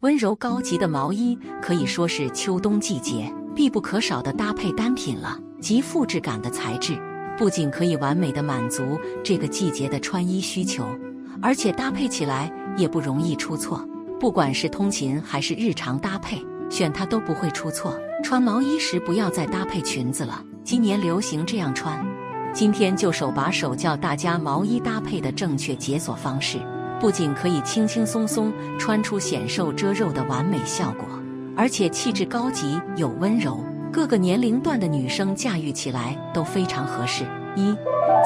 温柔高级的毛衣可以说是秋冬季节必不可少的搭配单品了。极富质感的材质，不仅可以完美的满足这个季节的穿衣需求，而且搭配起来也不容易出错。不管是通勤还是日常搭配，选它都不会出错。穿毛衣时不要再搭配裙子了，今年流行这样穿。今天就手把手教大家毛衣搭配的正确解锁方式。不仅可以轻轻松松穿出显瘦遮肉的完美效果，而且气质高级又温柔，各个年龄段的女生驾驭起来都非常合适。一，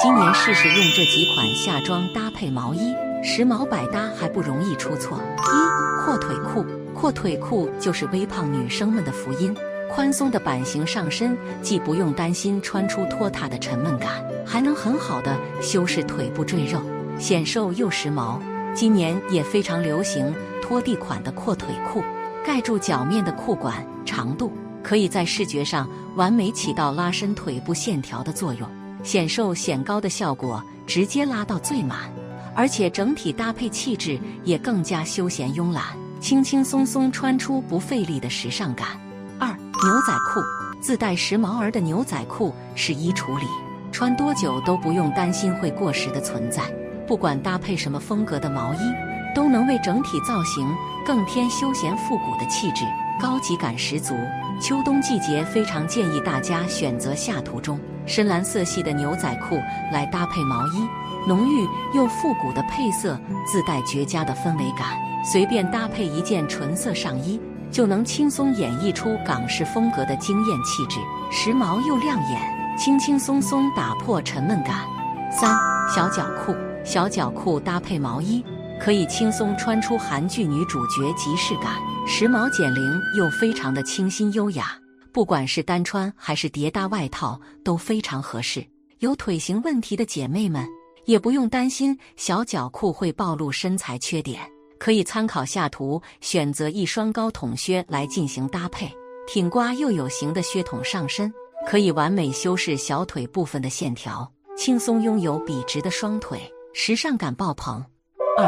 今年试试用这几款夏装搭配毛衣，时髦百搭还不容易出错。一，阔腿裤，阔腿裤就是微胖女生们的福音，宽松的版型上身，既不用担心穿出拖沓的沉闷感，还能很好的修饰腿部赘肉，显瘦又时髦。今年也非常流行拖地款的阔腿裤，盖住脚面的裤管长度，可以在视觉上完美起到拉伸腿部线条的作用，显瘦显高的效果直接拉到最满，而且整体搭配气质也更加休闲慵懒，轻轻松松穿出不费力的时尚感。二牛仔裤自带时髦儿的牛仔裤是衣橱里穿多久都不用担心会过时的存在。不管搭配什么风格的毛衣，都能为整体造型更添休闲复古的气质，高级感十足。秋冬季节非常建议大家选择下图中深蓝色系的牛仔裤来搭配毛衣，浓郁又复古的配色自带绝佳的氛围感。随便搭配一件纯色上衣，就能轻松演绎出港式风格的惊艳气质，时髦又亮眼，轻轻松松打破沉闷感。三小脚裤。小脚裤搭配毛衣，可以轻松穿出韩剧女主角即视感，时髦减龄又非常的清新优雅。不管是单穿还是叠搭外套都非常合适。有腿型问题的姐妹们也不用担心小脚裤会暴露身材缺点，可以参考下图选择一双高筒靴来进行搭配。挺刮又有型的靴筒上身，可以完美修饰小腿部分的线条，轻松拥有笔直的双腿。时尚感爆棚。二、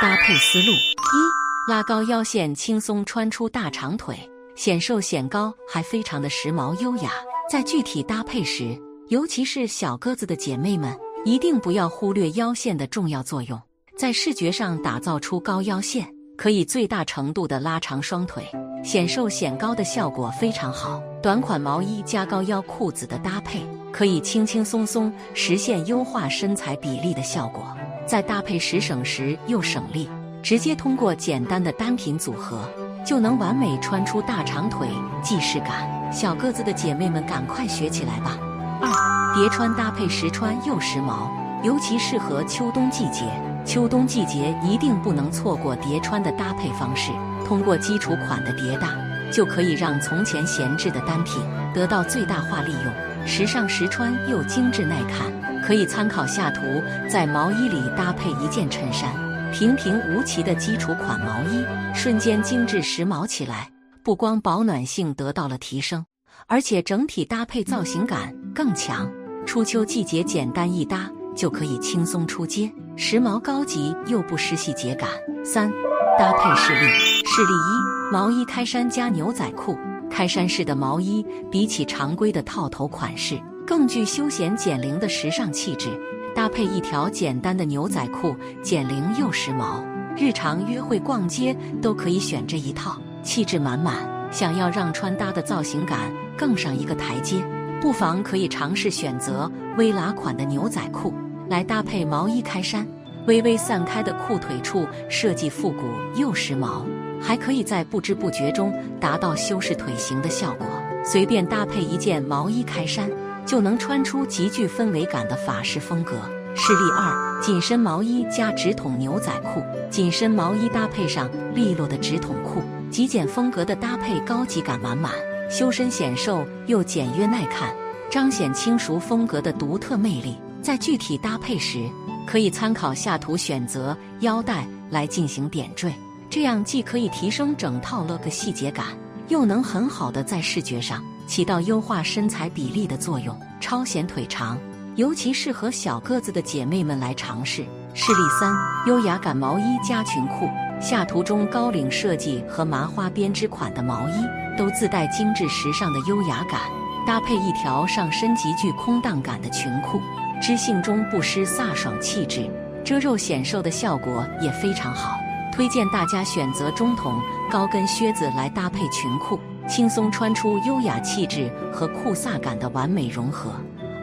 搭配思路：一、拉高腰线，轻松穿出大长腿，显瘦显高，还非常的时髦优雅。在具体搭配时，尤其是小个子的姐妹们，一定不要忽略腰线的重要作用。在视觉上打造出高腰线，可以最大程度的拉长双腿，显瘦显高的效果非常好。短款毛衣加高腰裤子的搭配。可以轻轻松松实现优化身材比例的效果，在搭配时省时又省力，直接通过简单的单品组合就能完美穿出大长腿既视感。小个子的姐妹们，赶快学起来吧！二叠穿搭配实穿又时髦，尤其适合秋冬季节。秋冬季节一定不能错过叠穿的搭配方式。通过基础款的叠搭，就可以让从前闲置的单品得到最大化利用。时尚实穿又精致耐看，可以参考下图，在毛衣里搭配一件衬衫，平平无奇的基础款毛衣，瞬间精致时髦起来。不光保暖性得到了提升，而且整体搭配造型感更强。初秋季节简单易搭，就可以轻松出街，时髦高级又不失细节感。三，搭配示例：示例一，毛衣开衫加牛仔裤。开衫式的毛衣比起常规的套头款式，更具休闲减龄的时尚气质。搭配一条简单的牛仔裤，减龄又时髦，日常约会逛街都可以选这一套，气质满满。想要让穿搭的造型感更上一个台阶，不妨可以尝试选择微喇款的牛仔裤来搭配毛衣开衫。微微散开的裤腿处设计复古又时髦。还可以在不知不觉中达到修饰腿型的效果。随便搭配一件毛衣开衫，就能穿出极具氛围感的法式风格。示例二：紧身毛衣加直筒牛仔裤。紧身毛衣搭配上利落的直筒裤，极简风格的搭配，高级感满满，修身显瘦又简约耐看，彰显轻熟风格的独特魅力。在具体搭配时，可以参考下图选择腰带来进行点缀。这样既可以提升整套 look 细节感，又能很好的在视觉上起到优化身材比例的作用，超显腿长，尤其适合小个子的姐妹们来尝试。示例三：优雅感毛衣加裙裤。下图中高领设计和麻花编织款的毛衣都自带精致时尚的优雅感，搭配一条上身极具空荡感的裙裤，知性中不失飒爽气质，遮肉显瘦的效果也非常好。推荐大家选择中筒高跟靴子来搭配裙裤，轻松穿出优雅气质和酷飒感的完美融合，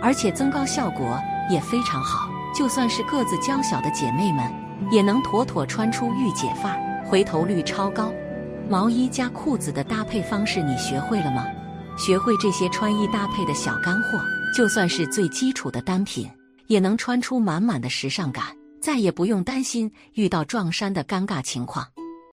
而且增高效果也非常好。就算是个子娇小的姐妹们，也能妥妥穿出御姐范儿，回头率超高。毛衣加裤子的搭配方式你学会了吗？学会这些穿衣搭配的小干货，就算是最基础的单品，也能穿出满满的时尚感，再也不用担心遇到撞衫的尴尬情况。